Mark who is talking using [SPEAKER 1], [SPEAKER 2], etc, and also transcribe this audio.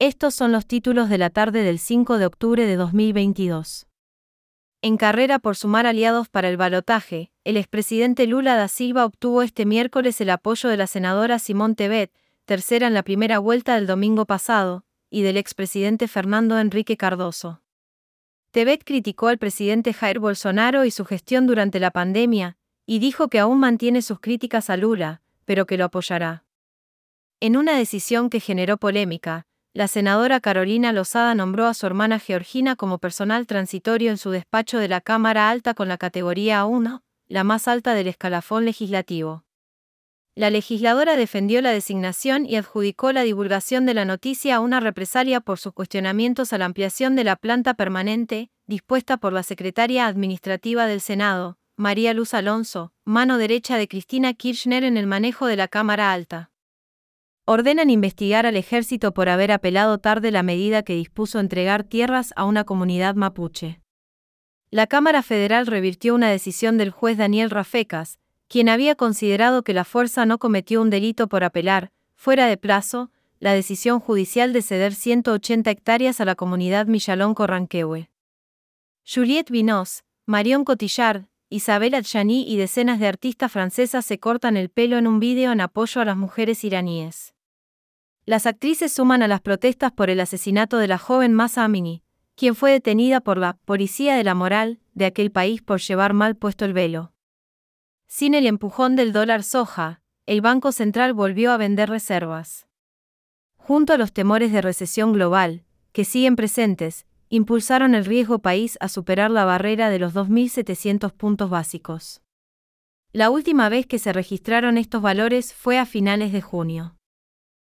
[SPEAKER 1] Estos son los títulos de la tarde del 5 de octubre de 2022. En carrera por sumar aliados para el balotaje, el expresidente Lula da Silva obtuvo este miércoles el apoyo de la senadora Simón Tebet, tercera en la primera vuelta del domingo pasado, y del expresidente Fernando Enrique Cardoso. Tebet criticó al presidente Jair Bolsonaro y su gestión durante la pandemia, y dijo que aún mantiene sus críticas a Lula, pero que lo apoyará. En una decisión que generó polémica, la senadora Carolina Lozada nombró a su hermana Georgina como personal transitorio en su despacho de la Cámara Alta con la categoría A1, la más alta del escalafón legislativo. La legisladora defendió la designación y adjudicó la divulgación de la noticia a una represalia por sus cuestionamientos a la ampliación de la planta permanente, dispuesta por la secretaria administrativa del Senado, María Luz Alonso, mano derecha de Cristina Kirchner en el manejo de la Cámara Alta ordenan investigar al ejército por haber apelado tarde la medida que dispuso entregar tierras a una comunidad mapuche. La Cámara Federal revirtió una decisión del juez Daniel Rafecas, quien había considerado que la fuerza no cometió un delito por apelar, fuera de plazo, la decisión judicial de ceder 180 hectáreas a la comunidad Millalón Corranquehue. Juliette Vinos, Marion Cotillard, Isabel Adjani y decenas de artistas francesas se cortan el pelo en un vídeo en apoyo a las mujeres iraníes. Las actrices suman a las protestas por el asesinato de la joven Masa Amini, quien fue detenida por la policía de la moral de aquel país por llevar mal puesto el velo. Sin el empujón del dólar soja, el Banco Central volvió a vender reservas. Junto a los temores de recesión global, que siguen presentes, impulsaron el riesgo país a superar la barrera de los 2.700 puntos básicos. La última vez que se registraron estos valores fue a finales de junio.